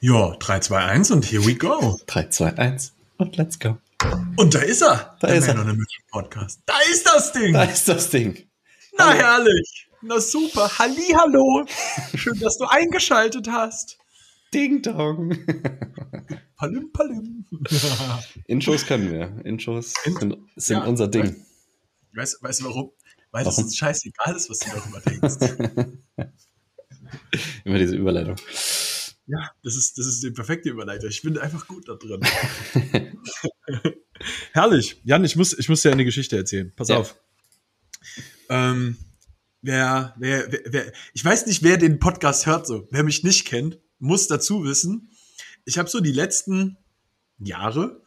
Ja, 3, 2, 1 und here we go. 3, 2, 1 und let's go. Und da ist er. Da der ist er. Man on Podcast. Da ist das Ding. Da ist das Ding. Na herrlich. Na super. Hallo. Schön, dass du eingeschaltet hast. Ding Dong. Palim, palim. Intros können wir. Intros Int- sind, sind ja. unser Ding. Weißt, weißt du warum? Weil das Warum? ist scheißegal ist, was du darüber denkst. Immer diese Überleitung. Ja, das ist, das ist die perfekte Überleitung. Ich bin einfach gut da drin. Herrlich. Jan, ich muss, ich muss dir eine Geschichte erzählen. Pass Ja. auf. Ähm, wer, wer, wer, wer, ich weiß nicht, wer den Podcast hört so. Wer mich nicht kennt, muss dazu wissen, ich habe so die letzten Jahre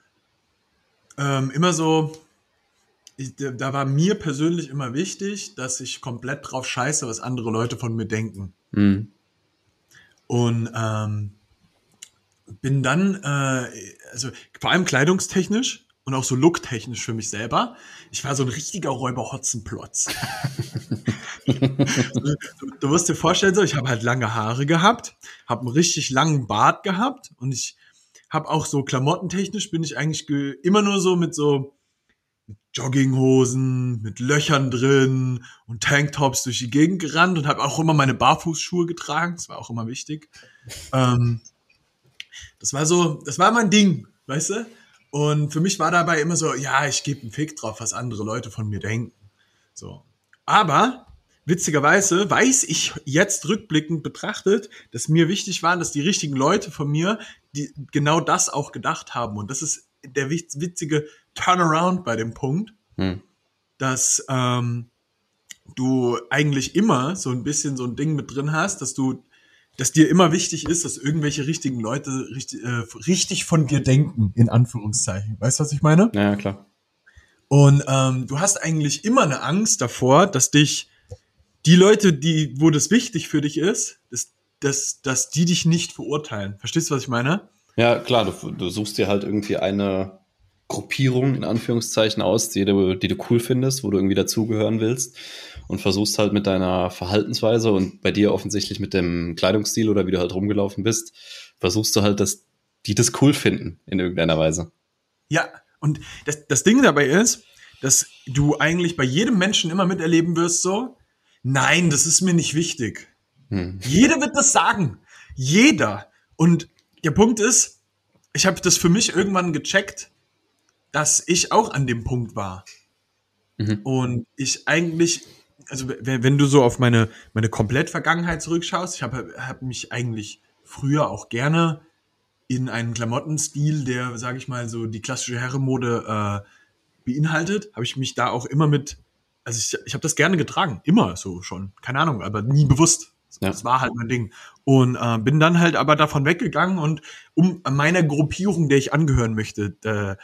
ähm, immer so, ich, da war mir persönlich immer wichtig, dass ich komplett drauf scheiße, was andere Leute von mir denken. Hm. Und ähm, bin dann, äh, also vor allem kleidungstechnisch und auch so looktechnisch für mich selber, ich war so ein richtiger Räuber-Hotzenplotz. du, du musst dir vorstellen, so, ich habe halt lange Haare gehabt, habe einen richtig langen Bart gehabt und ich habe auch so klamottentechnisch bin ich eigentlich ge immer nur so mit so Jogginghosen mit Löchern drin und Tanktops durch die Gegend gerannt und habe auch immer meine Barfußschuhe getragen. Das war auch immer wichtig. Ähm, das war so, das war mein Ding, weißt du? Und für mich war dabei immer so, ja, ich gebe einen Fick drauf, was andere Leute von mir denken. So. Aber witzigerweise weiß ich jetzt rückblickend betrachtet, dass mir wichtig war, dass die richtigen Leute von mir die genau das auch gedacht haben. Und das ist der witz- witzige Turnaround bei dem Punkt, Hm. dass ähm, du eigentlich immer so ein bisschen so ein Ding mit drin hast, dass du, dass dir immer wichtig ist, dass irgendwelche richtigen Leute richtig, äh, richtig von dir denken, in Anführungszeichen. Weißt du, was ich meine? Ja, klar. Und ähm, du hast eigentlich immer eine Angst davor, dass dich die Leute, die, wo das wichtig für dich ist, dass, dass, dass die dich nicht verurteilen. Verstehst du, was ich meine? Ja, klar, du, du suchst dir halt irgendwie eine Gruppierung in Anführungszeichen aus, die du, die du cool findest, wo du irgendwie dazugehören willst und versuchst halt mit deiner Verhaltensweise und bei dir offensichtlich mit dem Kleidungsstil oder wie du halt rumgelaufen bist, versuchst du halt, dass die das cool finden in irgendeiner Weise. Ja, und das, das Ding dabei ist, dass du eigentlich bei jedem Menschen immer miterleben wirst, so, nein, das ist mir nicht wichtig. Hm. Jeder wird das sagen. Jeder. Und der Punkt ist, ich habe das für mich irgendwann gecheckt, dass ich auch an dem Punkt war. Mhm. Und ich eigentlich, also wenn, du so auf meine, meine Komplett-Vergangenheit zurückschaust, ich habe hab mich eigentlich früher auch gerne in einen Klamottenstil, der, sage ich mal, so die klassische Herrenmode äh, beinhaltet, habe ich mich da auch immer mit, also ich, ich habe das gerne getragen, immer so schon, keine Ahnung, aber nie bewusst. Ja. Das war halt mein Ding. Und äh, bin dann halt aber davon weggegangen und um meiner Gruppierung, der ich angehören möchte, äh,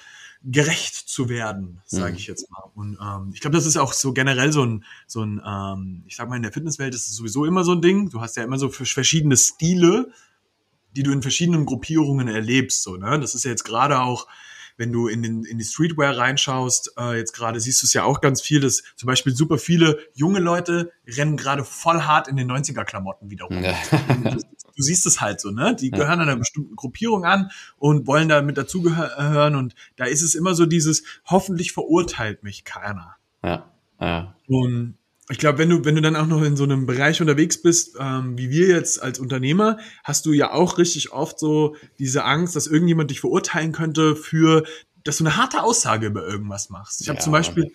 gerecht zu werden, sage Mhm. ich jetzt mal. Und ähm, ich glaube, das ist auch so generell so ein, so ein, ähm, ich sag mal, in der Fitnesswelt ist es sowieso immer so ein Ding. Du hast ja immer so verschiedene Stile, die du in verschiedenen Gruppierungen erlebst. So, ne? Das ist ja jetzt gerade auch, wenn du in, den, in die Streetwear reinschaust, äh, jetzt gerade siehst du es ja auch ganz viel, dass zum Beispiel super viele junge Leute rennen gerade voll hart in den 90er-Klamotten wieder rum. Ja. Du siehst es halt so, ne? Die gehören einer bestimmten Gruppierung an und wollen da mit dazugehören und da ist es immer so dieses, hoffentlich verurteilt mich keiner. ja, ja. Und ich glaube, wenn du, wenn du dann auch noch in so einem Bereich unterwegs bist, ähm, wie wir jetzt als Unternehmer, hast du ja auch richtig oft so diese Angst, dass irgendjemand dich verurteilen könnte für, dass du eine harte Aussage über irgendwas machst. Ich habe Ja. zum Beispiel, gu-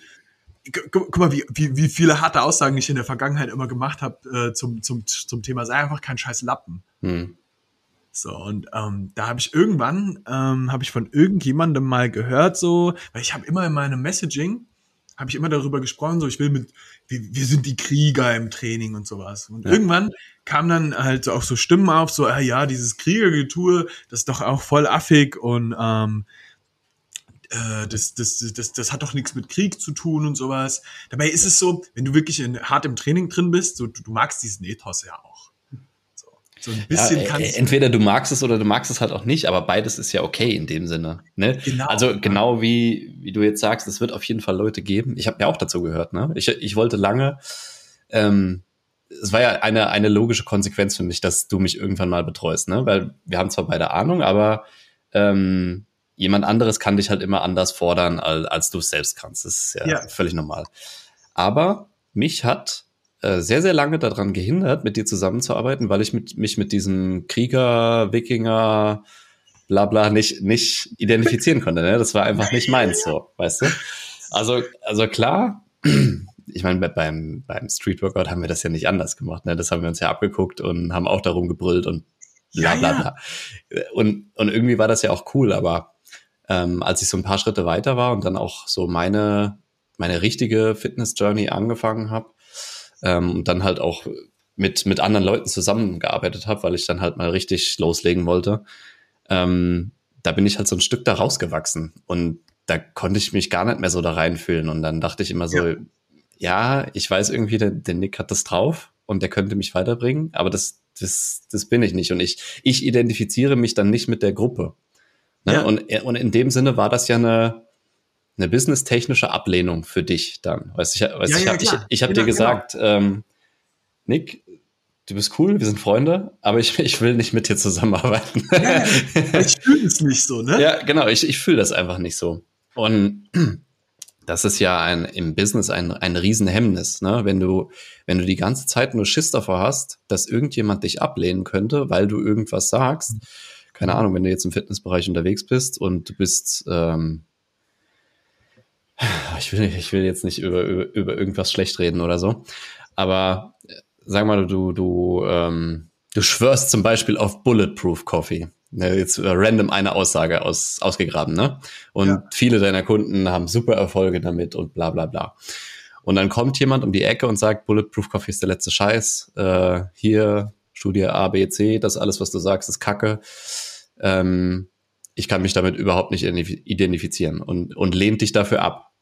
guck mal, wie, wie, wie viele harte Aussagen ich in der Vergangenheit immer gemacht habe äh, zum, zum, zum Thema, sei einfach kein scheiß Lappen. Hm. So, und ähm, da habe ich irgendwann, ähm, habe ich von irgendjemandem mal gehört, so, weil ich habe immer in meinem Messaging, habe ich immer darüber gesprochen, so, ich will mit, wir, wir sind die Krieger im Training und sowas. Und Ja. irgendwann kam dann halt so auch so Stimmen auf, so, ah, ja, dieses Kriegergetue, das ist doch auch voll affig und ähm, äh, das, das, das, das hat doch nichts mit Krieg zu tun und sowas. Dabei ist es so, wenn du wirklich in, hart im Training drin bist, so, du, du magst diesen Ethos ja auch. So, so ein bisschen ja, kannst äh, entweder du magst es oder du magst es halt auch nicht, aber beides ist ja okay in dem Sinne. Ne? Genau. Also genau wie, wie du jetzt sagst, es wird auf jeden Fall Leute geben. Ich habe ja auch dazu gehört. Ne? Ich, ich wollte lange ähm, es war ja eine, eine logische Konsequenz für mich, dass du mich irgendwann mal betreust, ne? Weil wir haben zwar beide Ahnung, aber ähm, jemand anderes kann dich halt immer anders fordern, als, als du es selbst kannst. Das ist ja, ja, völlig normal. Aber mich hat äh, sehr, sehr lange daran gehindert, mit dir zusammenzuarbeiten, weil ich mit, mich mit diesem Krieger, Wikinger, bla bla nicht, nicht identifizieren konnte. Ne? Das war einfach nicht meins so, weißt du? Also, also klar, ich meine, beim, beim Street Workout haben wir das ja nicht anders gemacht. Ne? Das haben wir uns ja abgeguckt und haben auch darum gebrüllt und bla bla bla. Und, und irgendwie war das ja auch cool, aber ähm, als ich so ein paar Schritte weiter war und dann auch so meine, meine richtige Fitness-Journey angefangen habe ähm, und dann halt auch mit, mit anderen Leuten zusammengearbeitet habe, weil ich dann halt mal richtig loslegen wollte, ähm, da bin ich halt so ein Stück da rausgewachsen und da konnte ich mich gar nicht mehr so da reinfühlen und dann dachte ich immer so, ja, ja ich weiß irgendwie, der, der Nick hat das drauf und der könnte mich weiterbringen, aber das, das, das bin ich nicht und ich, ich identifiziere mich dann nicht mit der Gruppe. Ne? Ja. Und, und in dem Sinne war das ja eine, eine businesstechnische Ablehnung für dich dann. Weißt, ich, weißt, ja, ich ja, habe ich, ich hab genau, dir gesagt, genau. ähm, Nick, du bist cool, wir sind Freunde, aber ich, ich will nicht mit dir zusammenarbeiten. Ja, ich fühle es nicht so, ne? Ja, genau, ich, ich fühle das einfach nicht so. Und das ist ja ein, im Business ein, ein Riesenhemmnis, ne? Wenn du, wenn du die ganze Zeit nur Schiss davor hast, dass irgendjemand dich ablehnen könnte, weil du irgendwas sagst, mhm keine Ahnung, wenn du jetzt im Fitnessbereich unterwegs bist und du bist, ähm, ich will, ich will jetzt nicht über, über, über irgendwas schlecht reden oder so, aber äh, sag mal, du, du, ähm, du schwörst zum Beispiel auf Bulletproof Coffee. Ne, jetzt äh, random eine Aussage aus, ausgegraben, ne? Und ja. viele deiner Kunden haben super Erfolge damit und bla bla bla. Und dann kommt jemand um die Ecke und sagt, Bulletproof Coffee ist der letzte Scheiß. Äh, hier, Studie A, B, C, das alles, was du sagst, ist Kacke ähm, ich kann mich damit überhaupt nicht identifizieren und, und lehnt dich dafür ab.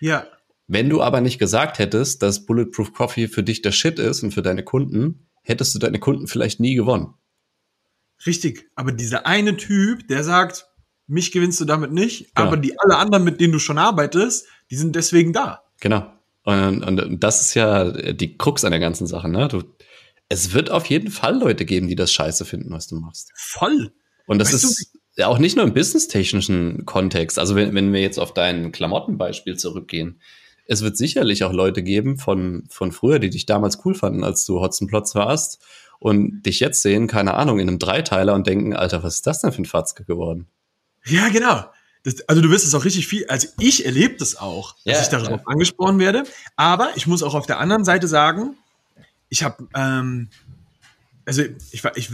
Ja. Wenn du aber nicht gesagt hättest, dass Bulletproof Coffee für dich der Shit ist und für deine Kunden, hättest du deine Kunden vielleicht nie gewonnen. Richtig, aber dieser eine Typ, der sagt, mich gewinnst du damit nicht, genau. aber die alle anderen, mit denen du schon arbeitest, die sind deswegen da. Genau. Und, und das ist ja die Krux an der ganzen Sache, ne? Du, es wird auf jeden Fall Leute geben, die das scheiße finden, was du machst. Voll. Und das weißt ist ja auch nicht nur im businesstechnischen Kontext. Also wenn, wenn wir jetzt auf dein Klamottenbeispiel zurückgehen, es wird sicherlich auch Leute geben von, von früher, die dich damals cool fanden, als du Hotzenplotz warst und dich jetzt sehen, keine Ahnung, in einem Dreiteiler und denken, Alter, was ist das denn für ein Fatzke geworden? Ja, genau. Das, also du wirst es auch richtig viel, also ich erlebe das auch, dass ja, ich darauf ja. angesprochen werde. Aber ich muss auch auf der anderen Seite sagen, ich habe, ähm, also ich, ich,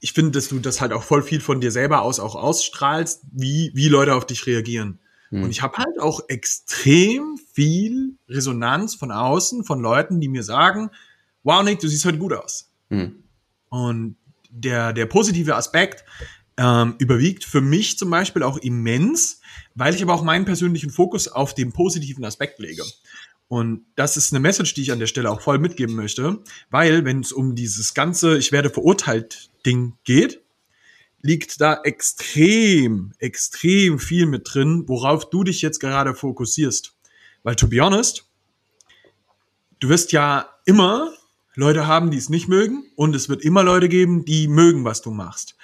ich finde, dass du das halt auch voll viel von dir selber aus auch ausstrahlst, wie, wie Leute auf dich reagieren. Mhm. Und ich habe halt auch extrem viel Resonanz von außen, von Leuten, die mir sagen, wow, Nick, du siehst heute gut aus. Mhm. Und der, der positive Aspekt ähm, überwiegt für mich zum Beispiel auch immens, weil ich aber auch meinen persönlichen Fokus auf den positiven Aspekt lege. Und das ist eine Message, die ich an der Stelle auch voll mitgeben möchte, weil wenn es um dieses ganze Ich werde verurteilt Ding geht, liegt da extrem, extrem viel mit drin, worauf du dich jetzt gerade fokussierst. Weil, to be honest, du wirst ja immer Leute haben, die es nicht mögen und es wird immer Leute geben, die mögen, was du machst.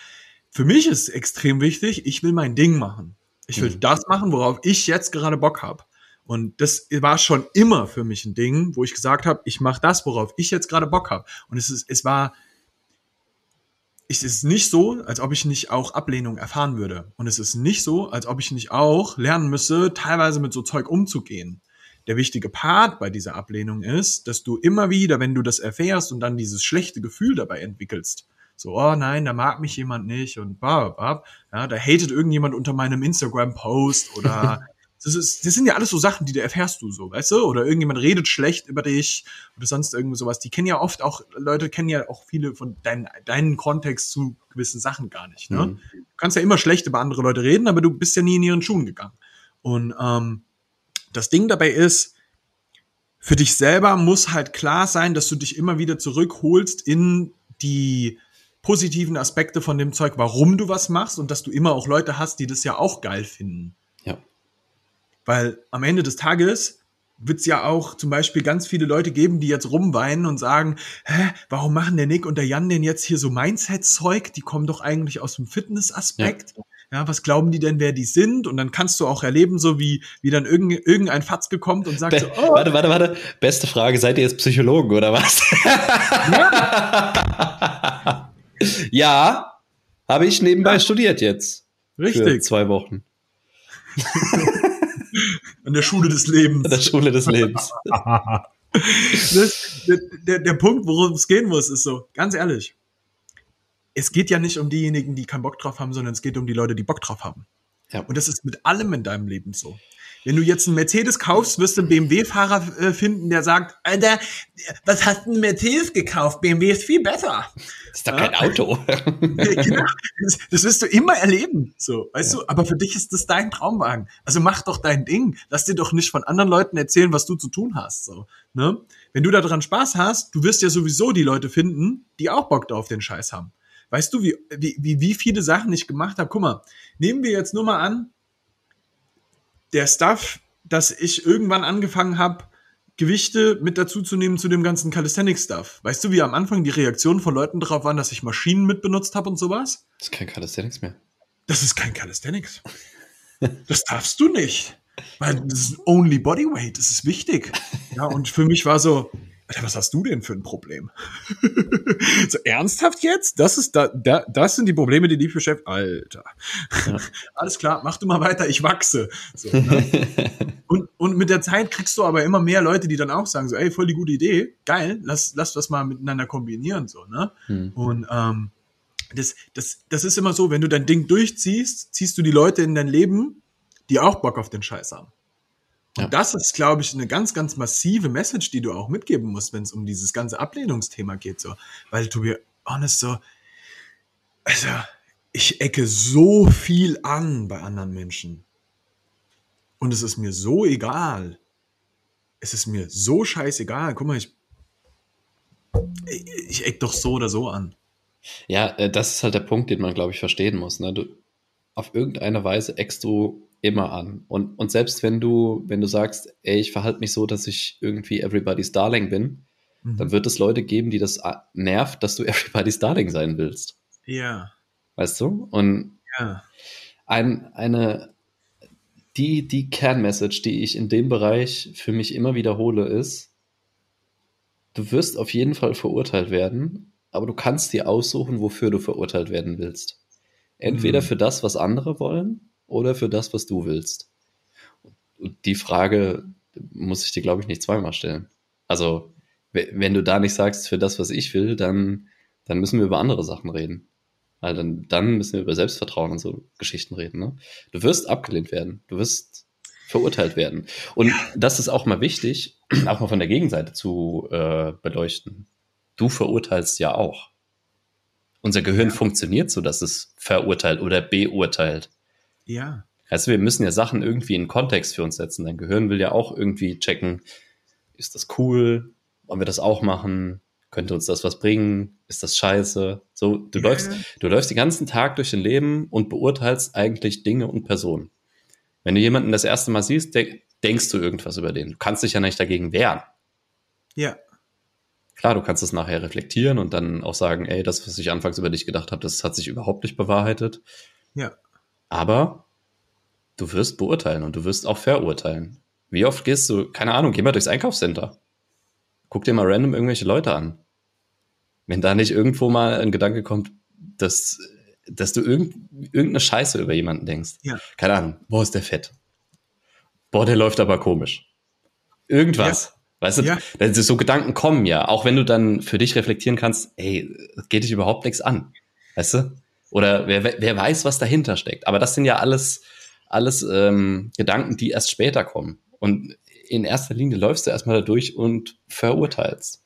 Für mich ist extrem wichtig, ich will mein Ding machen. Ich will mhm. das machen, worauf ich jetzt gerade Bock habe. Und das war schon immer für mich ein Ding, wo ich gesagt habe, ich mache das, worauf ich jetzt gerade Bock habe. Und es ist, es war es ist nicht so, als ob ich nicht auch Ablehnung erfahren würde. Und es ist nicht so, als ob ich nicht auch lernen müsse, teilweise mit so Zeug umzugehen. Der wichtige Part bei dieser Ablehnung ist, dass du immer wieder, wenn du das erfährst und dann dieses schlechte Gefühl dabei entwickelst, so, oh nein, da mag mich jemand nicht und bab, bab, ja, da hatet irgendjemand unter meinem Instagram-Post oder das, ist, das sind ja alles so Sachen, die du erfährst du so, weißt du? Oder irgendjemand redet schlecht über dich oder sonst irgendwie sowas. Die kennen ja oft auch, Leute kennen ja auch viele von deinen, deinen Kontext zu gewissen Sachen gar nicht. Ne? Mhm. Du kannst ja immer schlecht über andere Leute reden, aber du bist ja nie in ihren Schuhen gegangen. Und ähm, das Ding dabei ist, für dich selber muss halt klar sein, dass du dich immer wieder zurückholst in die positiven Aspekte von dem Zeug, warum du was machst und dass du immer auch Leute hast, die das ja auch geil finden. Weil am Ende des Tages, wird es ja auch zum Beispiel ganz viele Leute geben, die jetzt rumweinen und sagen, hä, warum machen der Nick und der Jan denn jetzt hier so Mindset-Zeug? Die kommen doch eigentlich aus dem Fitness-Aspekt. Ja. ja. was glauben die denn, wer die sind? Und dann kannst du auch erleben, so wie, wie dann irgendein, irgendein Fatzke kommt und sagt Be so, oh. Warte, warte, warte. Beste Frage, seid ihr jetzt Psychologen oder was? Ja, ja habe ich nebenbei ja. studiert jetzt. Richtig. Für zwei Wochen. An der Schule des Lebens. An der Schule des Lebens. das, der, der, der Punkt, worum es gehen muss, ist so, ganz ehrlich, es geht ja nicht um diejenigen, die keinen Bock drauf haben, sondern es geht um die Leute, die Bock drauf haben. Ja. Und das ist mit allem in deinem Leben so. Wenn du jetzt einen Mercedes kaufst, wirst du einen BMW-Fahrer äh, finden, der sagt, Alter, was hast du einen Mercedes gekauft? BMW ist viel besser. Das ist doch kein Auto. genau. Das, das, wirst du immer erleben. So, weißt ja. du? Aber für dich ist das dein Traumwagen. Also mach doch dein Ding. Lass dir doch nicht von anderen Leuten erzählen, was du zu tun hast. So, ne? Wenn du daran Spaß hast, du wirst ja sowieso die Leute finden, die auch Bock auf den Scheiß haben. Weißt du, wie, wie, wie viele Sachen ich gemacht habe? Guck mal, nehmen wir jetzt nur mal an, der Stuff, dass ich irgendwann angefangen habe, Gewichte mit dazu zu nehmen zu dem ganzen Calisthenics-Stuff. Weißt du, wie am Anfang die Reaktionen von Leuten darauf waren, dass ich Maschinen mit benutzt habe und sowas? Das ist kein Calisthenics mehr. Das ist kein Calisthenics. das darfst du nicht. Weil das ist only Bodyweight, das ist wichtig. Ja, und für mich war so, Alter, was hast du denn für ein Problem? so ernsthaft jetzt? Das ist da, da, das sind die Probleme, die dich beschäftigen. Alter. Ja. Alles klar, mach du mal weiter, ich wachse. So, ne? und, und mit der Zeit kriegst du aber immer mehr Leute, die dann auch sagen so, ey, voll die gute Idee, geil, lass, lass das mal miteinander kombinieren, so, ne? Hm. Und, ähm, das, das, das ist immer so, wenn du dein Ding durchziehst, ziehst du die Leute in dein Leben, die auch Bock auf den Scheiß haben. Und ja. das ist, glaube ich, eine ganz, ganz massive Message, die du auch mitgeben musst, wenn es um dieses ganze Ablehnungsthema geht. So. Weil, to be honest, so, also, ich ecke so viel an bei anderen Menschen. Und es ist mir so egal. Es ist mir so scheißegal. Guck mal, ich, ich eck doch so oder so an. Ja, äh, das ist halt der Punkt, den man, glaube ich, verstehen muss. Ne? Du, auf irgendeine Weise eckst du immer an. Und, und selbst wenn du, wenn du sagst, ey, ich verhalte mich so, dass ich irgendwie everybody's Darling bin, mhm. dann wird es Leute geben, die das nervt, dass du everybody's Darling sein willst. Ja. Weißt du? Und ja. ein, eine, die, die Kernmessage, die ich in dem Bereich für mich immer wiederhole, ist, du wirst auf jeden Fall verurteilt werden, aber du kannst dir aussuchen, wofür du verurteilt werden willst. Entweder mhm. für das, was andere wollen, oder für das, was du willst? Und die Frage muss ich dir, glaube ich, nicht zweimal stellen. Also, wenn du da nicht sagst, für das, was ich will, dann, dann müssen wir über andere Sachen reden. Weil dann, dann müssen wir über Selbstvertrauen und so Geschichten reden. Ne? Du wirst abgelehnt werden. Du wirst verurteilt werden. Und das ist auch mal wichtig, auch mal von der Gegenseite zu äh, beleuchten. Du verurteilst ja auch. Unser Gehirn funktioniert so, dass es verurteilt oder beurteilt. Ja. Also wir müssen ja Sachen irgendwie in Kontext für uns setzen. Dein Gehirn will ja auch irgendwie checken, ist das cool? Wollen wir das auch machen? Könnte uns das was bringen? Ist das scheiße? So, du ja. läufst, du läufst den ganzen Tag durch dein Leben und beurteilst eigentlich Dinge und Personen. Wenn du jemanden das erste Mal siehst, de denkst du irgendwas über den. Du kannst dich ja nicht dagegen wehren. Ja. Klar, du kannst es nachher reflektieren und dann auch sagen, ey, das, was ich anfangs über dich gedacht habe, das hat sich überhaupt nicht bewahrheitet. Ja. Aber du wirst beurteilen und du wirst auch verurteilen. Wie oft gehst du, keine Ahnung, geh mal durchs Einkaufscenter. Guck dir mal random irgendwelche Leute an. Wenn da nicht irgendwo mal ein Gedanke kommt, dass, dass du irgend, irgendeine Scheiße über jemanden denkst. Ja. Keine Ahnung, boah, ist der fett. Boah, der läuft aber komisch. Irgendwas. Ja. Weißt du, ja. so Gedanken kommen ja, auch wenn du dann für dich reflektieren kannst, ey, geht dich überhaupt nichts an. Weißt du? Oder wer, wer weiß, was dahinter steckt. Aber das sind ja alles, alles ähm, Gedanken, die erst später kommen. Und in erster Linie läufst du erstmal da durch und verurteilst.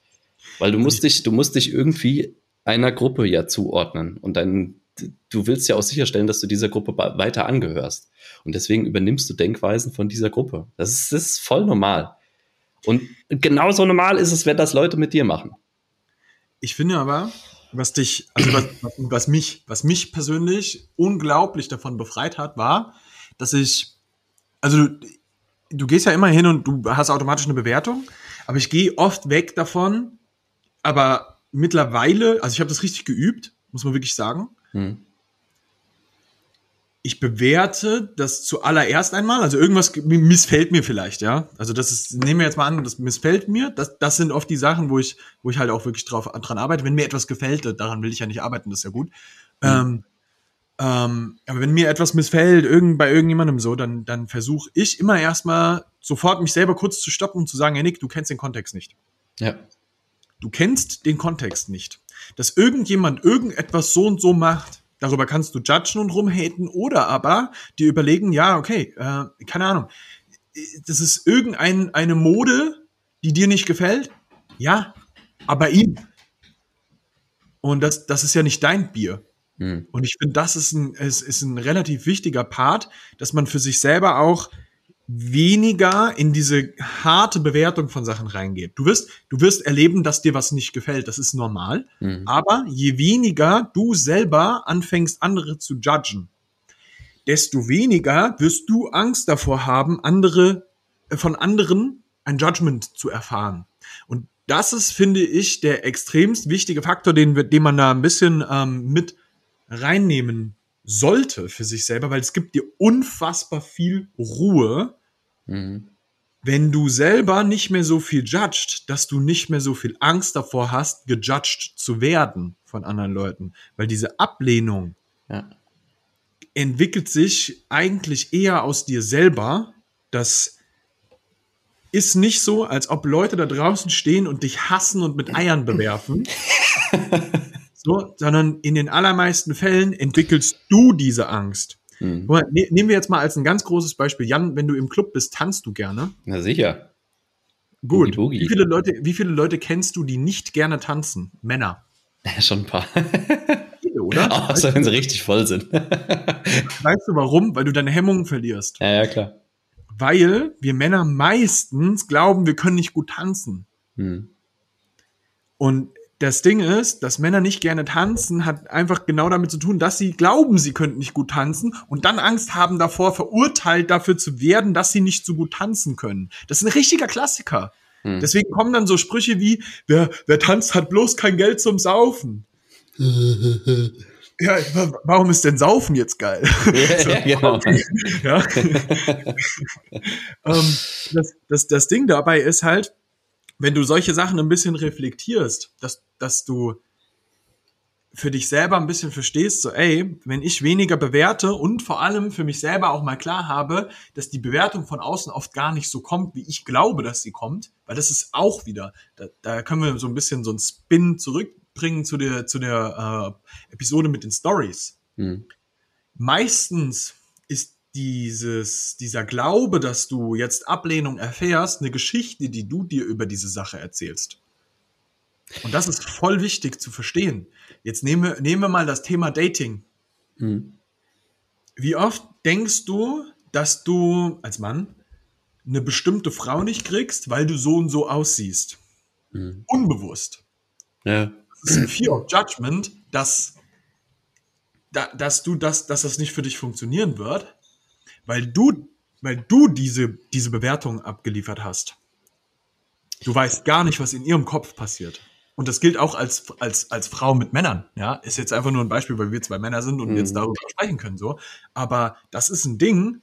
Weil du musst dich, du musst dich irgendwie einer Gruppe ja zuordnen. Und dann, du willst ja auch sicherstellen, dass du dieser Gruppe weiter angehörst. Und deswegen übernimmst du Denkweisen von dieser Gruppe. Das ist, das ist voll normal. Und genauso normal ist es, wenn das Leute mit dir machen. Ich finde aber, was dich, also was, was mich, was mich persönlich unglaublich davon befreit hat, war, dass ich, also du gehst ja immer hin und du hast automatisch eine Bewertung, aber ich gehe oft weg davon, aber mittlerweile, also ich habe das richtig geübt, muss man wirklich sagen. Hm. Ich bewerte das zuallererst einmal, also irgendwas missfällt mir vielleicht, ja. Also das ist, nehmen wir jetzt mal an, das missfällt mir. Das, das sind oft die Sachen, wo ich, wo ich halt auch wirklich drauf, dran arbeite. Wenn mir etwas gefällt, daran will ich ja nicht arbeiten, das ist ja gut. Mhm. Ähm, ähm, aber wenn mir etwas missfällt, irgend, bei irgendjemandem so, dann, dann versuche ich immer erstmal sofort mich selber kurz zu stoppen und zu sagen, hey Nick, du kennst den Kontext nicht. Ja. Du kennst den Kontext nicht. Dass irgendjemand irgendetwas so und so macht, darüber kannst du judgen und rumhaten oder aber dir überlegen, ja, okay, äh, keine Ahnung, das ist irgendeine eine Mode, die dir nicht gefällt. Ja, aber ihm. Und das, das ist ja nicht dein Bier. Mhm. Und ich finde, das ist ein, ist, ist ein relativ wichtiger Part, dass man für sich selber auch weniger in diese harte Bewertung von Sachen reingeht. Du wirst, du wirst erleben, dass dir was nicht gefällt. Das ist normal. Mhm. Aber je weniger du selber anfängst, andere zu judgen, desto weniger wirst du Angst davor haben, andere, äh, von anderen ein Judgment zu erfahren. Und das ist, finde ich, der extremst wichtige Faktor, den, den man da ein bisschen ähm, mit reinnehmen sollte für sich selber, weil es gibt dir unfassbar viel Ruhe, mhm. wenn du selber nicht mehr so viel judged, dass du nicht mehr so viel Angst davor hast, gejudged zu werden von anderen Leuten. Weil diese Ablehnung ja. entwickelt sich eigentlich eher aus dir selber. Das ist nicht so, als ob Leute da draußen stehen und dich hassen und mit Eiern bewerfen. so, sondern in den allermeisten Fällen entwickelst du diese Angst. Hm. Mal, ne, nehmen wir jetzt mal als ein ganz großes Beispiel. Jan, wenn du im Club bist, tanzt du gerne? Na sicher. Gut. Boogie, Boogie. Wie, viele Leute, wie viele Leute kennst du, die nicht gerne tanzen? Männer. Ja, schon ein paar. Oder? Außer weißt wenn sie richtig voll sind. weißt du warum? Weil du deine Hemmungen verlierst. Ja, ja, klar. Weil wir Männer meistens glauben, wir können nicht gut tanzen. Hm. Und das Ding ist, dass Männer nicht gerne tanzen, hat einfach genau damit zu tun, dass sie glauben, sie könnten nicht gut tanzen und dann Angst haben davor, verurteilt dafür zu werden, dass sie nicht so gut tanzen können. Das ist ein richtiger Klassiker. Hm. Deswegen kommen dann so Sprüche wie, wer, wer tanzt, hat bloß kein Geld zum Saufen. ja, warum ist denn Saufen jetzt geil? Ja, genau. ja. ähm, das, das, das Ding dabei ist halt, wenn du solche Sachen ein bisschen reflektierst, dass, dass du für dich selber ein bisschen verstehst, so, ey, wenn ich weniger bewerte und vor allem für mich selber auch mal klar habe, dass die Bewertung von außen oft gar nicht so kommt, wie ich glaube, dass sie kommt, weil das ist auch wieder, da, da können wir so ein bisschen so einen Spin zurückbringen zu der, zu der äh, Episode mit den Stories. Hm. Meistens ist dieses, dieser Glaube, dass du jetzt Ablehnung erfährst, eine Geschichte, die du dir über diese Sache erzählst. Und das ist voll wichtig zu verstehen. Jetzt nehmen wir, nehmen wir mal das Thema Dating. Mhm. Wie oft denkst du, dass du als Mann eine bestimmte Frau nicht kriegst, weil du so und so aussiehst? Mhm. Unbewusst. Ja. Das ist ein Fear of Judgment, dass, dass du das, dass das nicht für dich funktionieren wird weil du, weil du diese, diese Bewertung abgeliefert hast. Du weißt gar nicht, was in ihrem Kopf passiert. Und das gilt auch als, als, als Frau mit Männern. Ja, ist jetzt einfach nur ein Beispiel, weil wir zwei Männer sind und mhm. jetzt darüber sprechen können, so. Aber das ist ein Ding.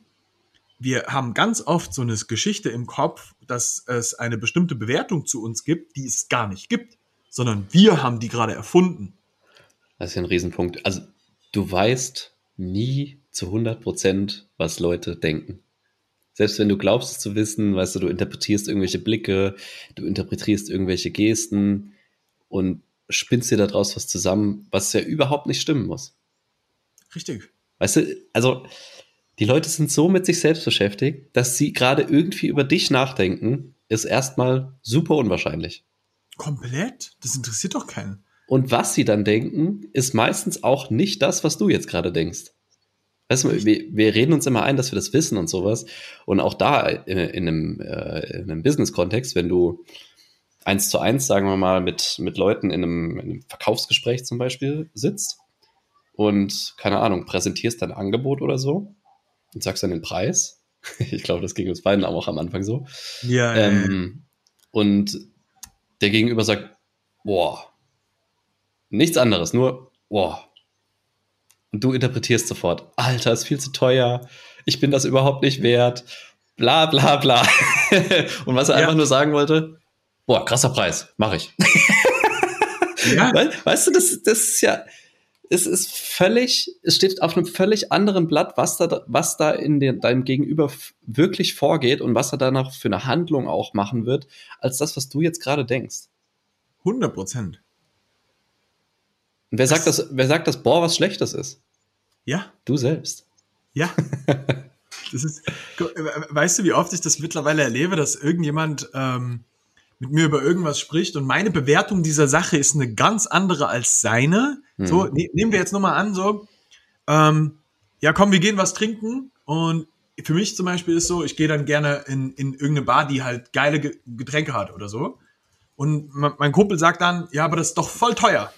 Wir haben ganz oft so eine Geschichte im Kopf, dass es eine bestimmte Bewertung zu uns gibt, die es gar nicht gibt, sondern wir haben die gerade erfunden. Das ist ja ein Riesenpunkt. Also, du weißt nie, zu 100 Prozent, was Leute denken. Selbst wenn du glaubst es zu wissen, weißt du, du interpretierst irgendwelche Blicke, du interpretierst irgendwelche Gesten und spinnst dir daraus was zusammen, was ja überhaupt nicht stimmen muss. Richtig. Weißt du, also die Leute sind so mit sich selbst beschäftigt, dass sie gerade irgendwie über dich nachdenken, ist erstmal super unwahrscheinlich. Komplett? Das interessiert doch keinen. Und was sie dann denken, ist meistens auch nicht das, was du jetzt gerade denkst. Weißt du, wir, wir reden uns immer ein, dass wir das wissen und sowas. Und auch da in, in einem, äh, einem Business-Kontext, wenn du eins zu eins, sagen wir mal, mit, mit Leuten in einem, in einem Verkaufsgespräch zum Beispiel sitzt und, keine Ahnung, präsentierst dein Angebot oder so und sagst dann den Preis Ich glaube, das ging uns beiden auch am Anfang so. Ja, Ähm, und der Gegenüber sagt, boah, nichts anderes, nur, boah. Und du interpretierst sofort, Alter, ist viel zu teuer, ich bin das überhaupt nicht wert, bla bla bla. und was er Ja. einfach nur sagen wollte, boah, krasser Preis, mache ich. ja. We weißt du, das, das ist ja, es ist völlig, es steht auf einem völlig anderen Blatt, was da, was da in den, deinem Gegenüber wirklich vorgeht und was er danach für eine Handlung auch machen wird, als das, was du jetzt gerade denkst. 100 Prozent. Und wer sagt das, wer sagt, dass boah, was Schlechtes ist? Ja, Du selbst. ja. Das ist, gu- weißt du, wie oft ich das mittlerweile erlebe, dass irgendjemand ähm, mit mir über irgendwas spricht und meine Bewertung dieser Sache ist eine ganz andere als seine. Hm. So, ne, nehmen wir jetzt nur mal an, so, ähm, ja komm, wir gehen was trinken und für mich zum Beispiel ist so, ich gehe dann gerne in, in irgendeine Bar, die halt geile Ge- Getränke hat oder so. Und me- mein Kumpel sagt dann, ja, aber das ist doch voll teuer.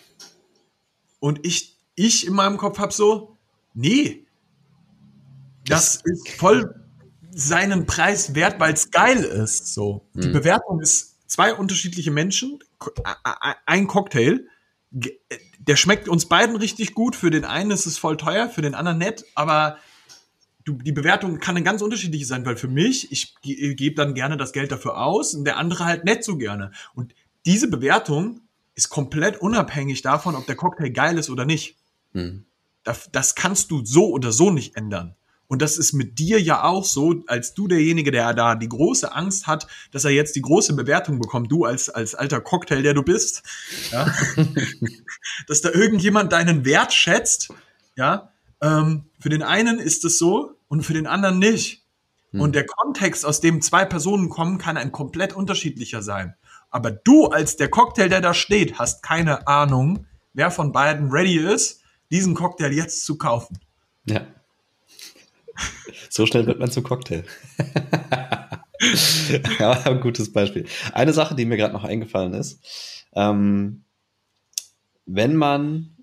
Und ich, ich in meinem Kopf hab so, nee, das ist voll seinen Preis wert, weil es geil ist. So. Die Mhm. Bewertung ist zwei unterschiedliche Menschen, ein Cocktail. Ge- Der schmeckt uns beiden richtig gut. Für den einen ist es voll teuer, für den anderen nett, aber die Bewertung kann eine ganz unterschiedliche sein, weil für mich, ich ge- gebe dann gerne das Geld dafür aus und der andere halt nicht so gerne. Und diese Bewertung ist komplett unabhängig davon, ob der Cocktail geil ist oder nicht. Hm. Das, das kannst du so oder so nicht ändern. Und das ist mit dir ja auch so, als du derjenige, der da die große Angst hat, dass er jetzt die große Bewertung bekommt, du als, als alter Cocktail, der du bist, ja, dass da irgendjemand deinen Wert schätzt, ja, ähm, für den einen ist es so und für den anderen nicht. Hm. Und der Kontext, aus dem zwei Personen kommen, kann ein komplett unterschiedlicher sein. Aber du als der Cocktail, der da steht, hast keine Ahnung, wer von beiden ready ist, diesen Cocktail jetzt zu kaufen. Ja. So schnell wird man zum Cocktail. ja, ein gutes Beispiel. Eine Sache, die mir gerade noch eingefallen ist, ähm, wenn man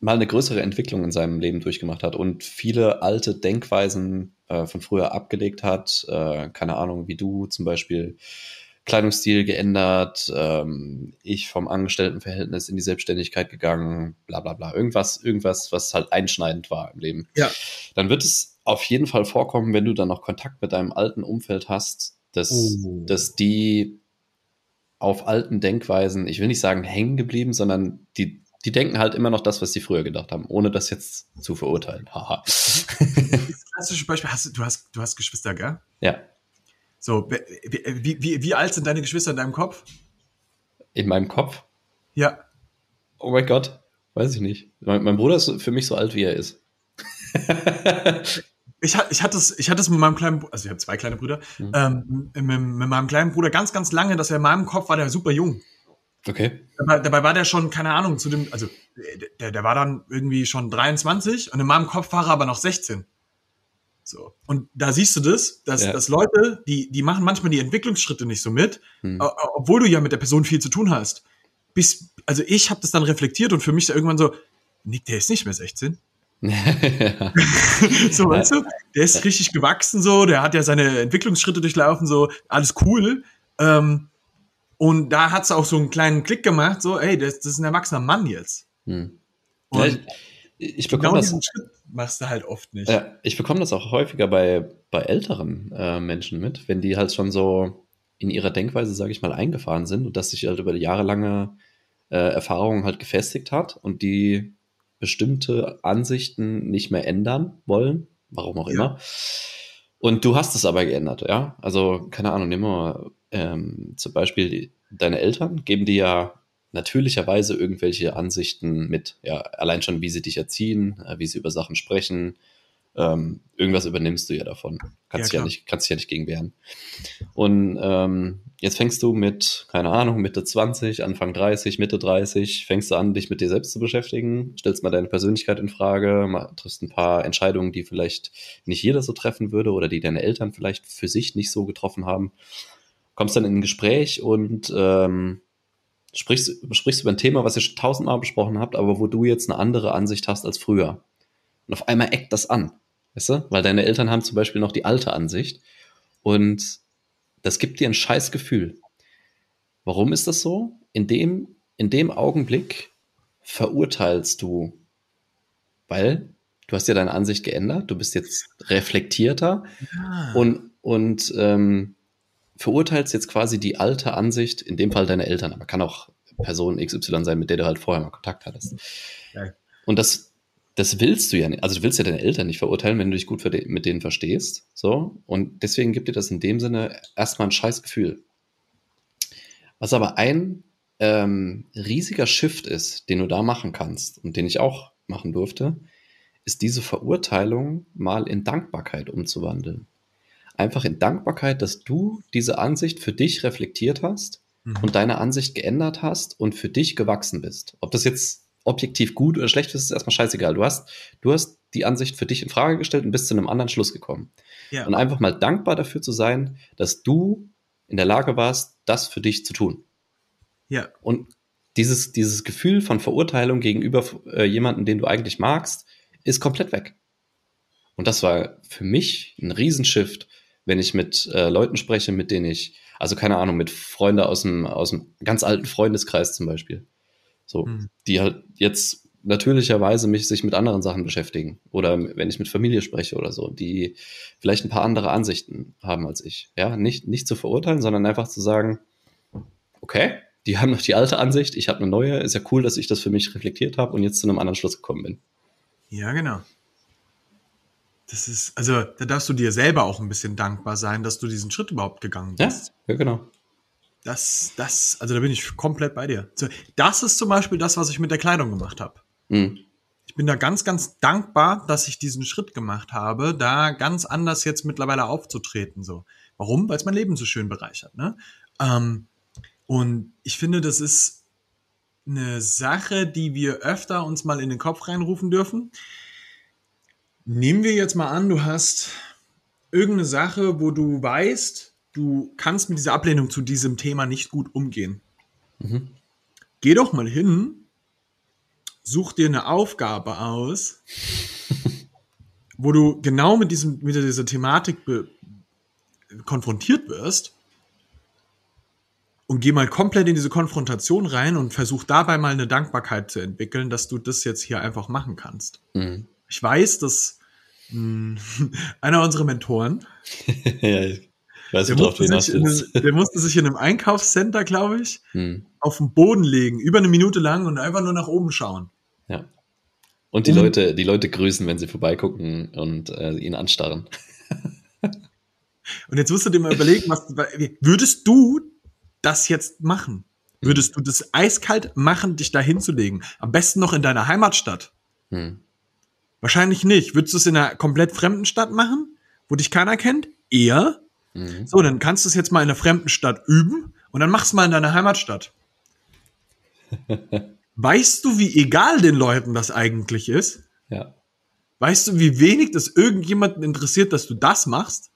mal eine größere Entwicklung in seinem Leben durchgemacht hat und viele alte Denkweisen äh, von früher abgelegt hat, äh, keine Ahnung, wie du zum Beispiel Kleidungsstil geändert, ähm, ich vom Angestelltenverhältnis in die Selbstständigkeit gegangen, bla bla bla, irgendwas, irgendwas, was halt einschneidend war im Leben Ja. dann wird es auf jeden Fall vorkommen, wenn du dann noch Kontakt mit deinem alten Umfeld hast, dass, Oh. dass die auf alten Denkweisen, ich will nicht sagen hängen geblieben, sondern die, die denken halt immer noch das, was sie früher gedacht haben, ohne das jetzt zu verurteilen. Haha. Das klassische Beispiel, hast, du- du, hast, du hast Geschwister, gell? ja, So, wie, wie, wie, alt sind deine Geschwister in deinem Kopf? in meinem Kopf. Ja. Oh mein Gott, weiß ich nicht. Mein, mein Bruder ist für mich so alt, wie er ist. Ich, ich hatte es ich hatte es mit meinem kleinen Bruder, also ich habe zwei kleine Brüder, Mhm. ähm, mit, mit meinem kleinen Bruder ganz, ganz lange, dass er in meinem Kopf war, der super jung. okay. Dabei, dabei war der schon, keine Ahnung, zu dem, also der, der war dann irgendwie schon 23 und in meinem Kopf war er aber noch 16. So. Und da siehst du das, dass, Ja. dass Leute, die, die machen manchmal die Entwicklungsschritte nicht so mit, Hm. obwohl du ja mit der Person viel zu tun hast. Bis, also ich habe das dann reflektiert und für mich da irgendwann so, Nick, der ist nicht mehr 16. ja. so, weißt du? Der ist richtig gewachsen so, der hat ja seine Entwicklungsschritte durchlaufen, so, alles cool. Ähm, und da hat's auch so einen kleinen Klick gemacht, so, ey, das, das ist ein erwachsener Mann jetzt. Hm. Und Ja, ich, ich bekomme genau das. Schritt machst du halt oft nicht. Ja, ich bekomme das auch häufiger bei, bei älteren äh, Menschen mit, wenn die halt schon so in ihrer Denkweise, sage ich mal, eingefahren sind und dass sich halt über jahrelange äh, Erfahrungen halt gefestigt hat und die bestimmte Ansichten nicht mehr ändern wollen, warum auch Ja. immer. Und du hast es aber geändert, ja. Also, keine Ahnung, nehmen wir mal ähm, zum Beispiel die, deine Eltern, geben dir ja natürlicherweise irgendwelche Ansichten mit. Ja, allein schon, wie sie dich erziehen, äh, wie sie über Sachen sprechen. Ähm, irgendwas übernimmst du ja davon. Kannst ja, klar. nicht, kannst dich ja nicht gegen wehren. Und ähm, jetzt fängst du mit, keine Ahnung, Mitte 20, Anfang 30, Mitte 30, fängst du an, dich mit dir selbst zu beschäftigen, stellst mal deine Persönlichkeit in Frage, mal, triffst ein paar Entscheidungen, die vielleicht nicht jeder so treffen würde oder die deine Eltern vielleicht für sich nicht so getroffen haben. Kommst dann in ein Gespräch und ähm, sprichst, sprichst über ein Thema, was ihr schon tausendmal besprochen habt, aber wo du jetzt eine andere Ansicht hast als früher. Und auf einmal eckt das an. Weißt du? Weil deine Eltern haben zum Beispiel noch die alte Ansicht und das gibt dir ein scheiß Gefühl. Warum ist das so? In dem, in dem Augenblick verurteilst du, weil du hast ja deine Ansicht geändert, du bist jetzt reflektierter Ja. und, und ähm, verurteilst jetzt quasi die alte Ansicht, in dem Fall deine Eltern, aber kann auch Person XY sein, mit der du halt vorher mal Kontakt hattest. Geil. Und das, das willst du ja nicht. Also du willst ja deine Eltern nicht verurteilen, wenn du dich gut mit denen verstehst. So. Und deswegen gibt dir das in dem Sinne erstmal ein scheiß Gefühl. Was aber ein ähm, riesiger Shift ist, den du da machen kannst und den ich auch machen durfte, ist diese Verurteilung mal in Dankbarkeit umzuwandeln. Einfach in Dankbarkeit, dass du diese Ansicht für dich reflektiert hast Mhm. und deine Ansicht geändert hast und für dich gewachsen bist. Ob das jetzt objektiv gut oder schlecht ist, ist erstmal scheißegal. Du hast, du hast die Ansicht für dich in Frage gestellt und bist zu einem anderen Schluss gekommen. ja. Und einfach mal dankbar dafür zu sein, dass du in der Lage warst, das für dich zu tun. ja. Und dieses, dieses Gefühl von Verurteilung gegenüber äh, jemanden, den du eigentlich magst, ist komplett weg. Und das war für mich ein Riesenshift, wenn ich mit äh, Leuten spreche, mit denen ich, also keine Ahnung, mit Freunden aus dem, aus dem ganz alten Freundeskreis zum Beispiel. So, Mhm. die halt jetzt natürlicherweise mich sich mit anderen Sachen beschäftigen. Oder wenn ich mit Familie spreche oder so, die vielleicht ein paar andere Ansichten haben als ich. Ja, nicht, nicht zu verurteilen, sondern einfach zu sagen, okay, die haben noch die alte Ansicht, ich habe eine neue, ist ja cool, dass ich das für mich reflektiert habe und jetzt zu einem anderen Schluss gekommen bin. Ja, genau. Das ist, also da darfst du dir selber auch ein bisschen dankbar sein, dass du diesen Schritt überhaupt gegangen Ja, bist. ja genau. Das, das, also da bin ich komplett bei dir. Das ist zum Beispiel das, was ich mit der Kleidung gemacht habe. Mhm. Ich bin da ganz, ganz dankbar, dass ich diesen Schritt gemacht habe, da ganz anders jetzt mittlerweile aufzutreten. So. Warum? Weil es mein Leben so schön bereichert. Ne? Ähm, und ich finde, das ist eine Sache, die wir öfter uns mal in den Kopf reinrufen dürfen. Nehmen wir jetzt mal an, du hast irgendeine Sache, wo du weißt, du kannst mit dieser Ablehnung zu diesem Thema nicht gut umgehen. Mhm. Geh doch mal hin, such dir eine Aufgabe aus, wo du genau mit, diesem, mit dieser Thematik konfrontiert wirst und geh mal komplett in diese Konfrontation rein und versuch dabei mal eine Dankbarkeit zu entwickeln, dass du das jetzt hier einfach machen kannst. Mhm. Ich weiß, dass mh, einer unserer Mentoren, ja, ich weiß, der musste, sich in, einem- der musste sich in einem Einkaufscenter, glaube ich, Mhm. auf den Boden legen, über eine Minute lang und einfach nur nach oben schauen. Ja. Und die Um- Leute, die Leute grüßen, wenn sie vorbeigucken und äh, ihn anstarren. Und jetzt musst du dir mal überlegen, was, würdest du das jetzt machen? Würdest du das eiskalt machen, dich da hinzulegen? Am besten noch in deiner Heimatstadt. Mhm. Wahrscheinlich nicht. Würdest du es in einer komplett fremden Stadt machen, wo dich keiner kennt? Eher. Mhm. So, dann kannst du es jetzt mal in einer fremden Stadt üben und dann mach's mal in deiner Heimatstadt. weißt du, wie egal den Leuten das eigentlich ist? Ja. Weißt du, wie wenig das irgendjemanden interessiert, dass du das machst?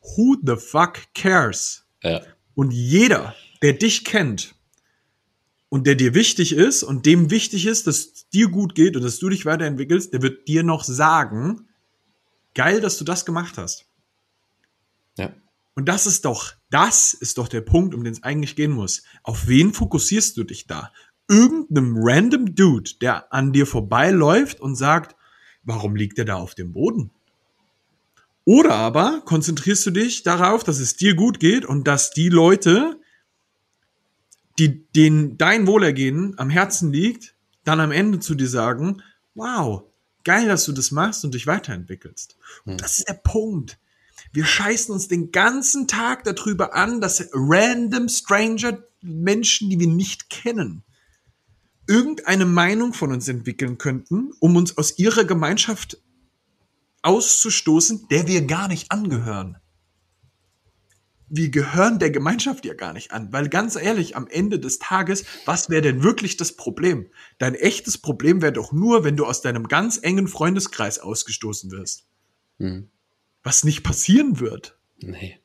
Who the fuck cares? Ja. Und jeder, der dich kennt und der dir wichtig ist und dem wichtig ist, dass es dir gut geht und dass du dich weiterentwickelst, der wird dir noch sagen, geil, dass du das gemacht hast. Ja. Und das ist doch, das ist doch der Punkt, um den es eigentlich gehen muss. Auf wen fokussierst du dich da? Irgendeinem random Dude, der an dir vorbeiläuft und sagt, warum liegt er da auf dem Boden? Oder aber konzentrierst du dich darauf, dass es dir gut geht und dass die Leute, die denen dein Wohlergehen am Herzen liegt, dann am Ende zu dir sagen, wow, geil, dass du das machst und dich weiterentwickelst. Und das ist der Punkt. Wir scheißen uns den ganzen Tag darüber an, dass random Stranger Menschen, die wir nicht kennen, irgendeine Meinung von uns entwickeln könnten, um uns aus ihrer Gemeinschaft auszustoßen, der wir gar nicht angehören. Wir gehören der Gemeinschaft ja gar nicht an, weil ganz ehrlich, am Ende des Tages, was wäre denn wirklich das Problem? Dein echtes Problem wäre doch nur, wenn du aus deinem ganz engen Freundeskreis ausgestoßen wirst. Mhm. Was nicht passieren wird. Nee,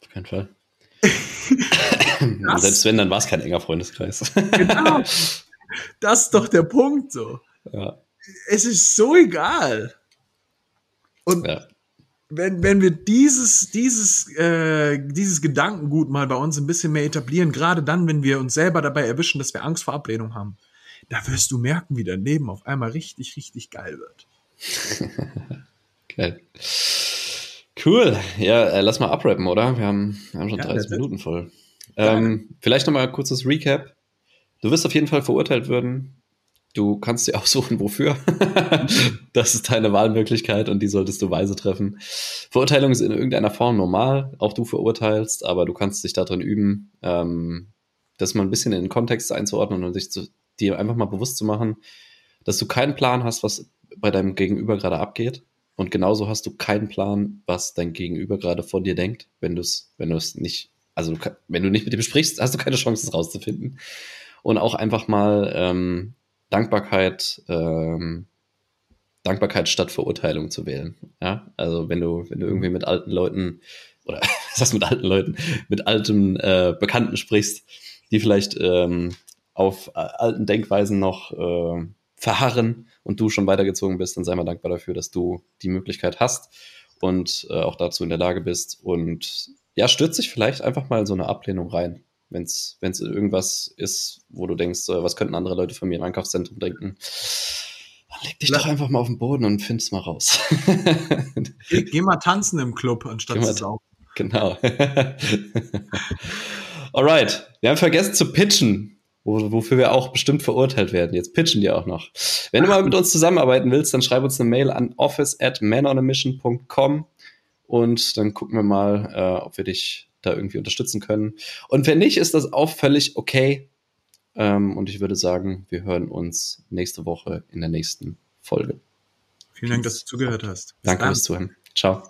auf keinen Fall. Selbst wenn, dann war es kein enger Freundeskreis. Genau. Das ist doch der Punkt so. ja. Es ist so egal. Und ja. Wenn, wenn wir dieses, dieses, äh, dieses Gedankengut mal bei uns ein bisschen mehr etablieren, gerade dann, wenn wir uns selber dabei erwischen, dass wir Angst vor Ablehnung haben, da wirst du merken, wie dein Leben auf einmal richtig, richtig geil wird. geil. Cool. Ja, äh, lass mal abrappen, oder? Wir haben, wir haben schon ja, 30 Minuten voll. Ähm, vielleicht nochmal ein kurzes Recap. Du wirst auf jeden Fall verurteilt werden. Du kannst dir aussuchen, wofür. das ist deine Wahlmöglichkeit und die solltest du weise treffen. Verurteilung ist in irgendeiner Form normal. Auch du verurteilst, aber du kannst dich darin üben, ähm, das mal ein bisschen in den Kontext einzuordnen und sich zu, dir einfach mal bewusst zu machen, dass du keinen Plan hast, was bei deinem Gegenüber gerade abgeht. Und genauso hast du keinen Plan, was dein Gegenüber gerade von dir denkt, wenn du es, wenn du es nicht, also wenn du nicht mit ihm sprichst, hast du keine Chance, es rauszufinden. Und auch einfach mal ähm, Dankbarkeit, ähm, Dankbarkeit statt Verurteilung zu wählen. Ja, also wenn du, wenn du irgendwie mit alten Leuten oder was heißt mit alten Leuten, mit alten äh, Bekannten sprichst, die vielleicht ähm, auf äh, alten Denkweisen noch äh, verharren und du schon weitergezogen bist, dann sei mal dankbar dafür, dass du die Möglichkeit hast und äh, auch dazu in der Lage bist. Und ja, stürzt sich vielleicht einfach mal so eine Ablehnung rein. Wenn es irgendwas ist, wo du denkst, äh, was könnten andere Leute von mir im Einkaufszentrum denken, dann leg dich Lass. doch einfach mal auf den Boden und find's mal raus. geh, geh, mal tanzen im Club, anstatt zu saugen. Genau. Alright, wir haben vergessen zu pitchen wo, wofür wir auch bestimmt verurteilt werden. Jetzt pitchen die auch noch. Wenn du mal mit uns zusammenarbeiten willst, dann schreib uns eine Mail an office at manonamission.com und dann gucken wir mal, äh, ob wir dich da irgendwie unterstützen können. Und wenn nicht, ist das auch völlig okay. Ähm, und ich würde sagen, wir hören uns nächste Woche in der nächsten Folge. Vielen Dank, dass du zugehört hast. Bis Danke fürs Zuhören. Ciao.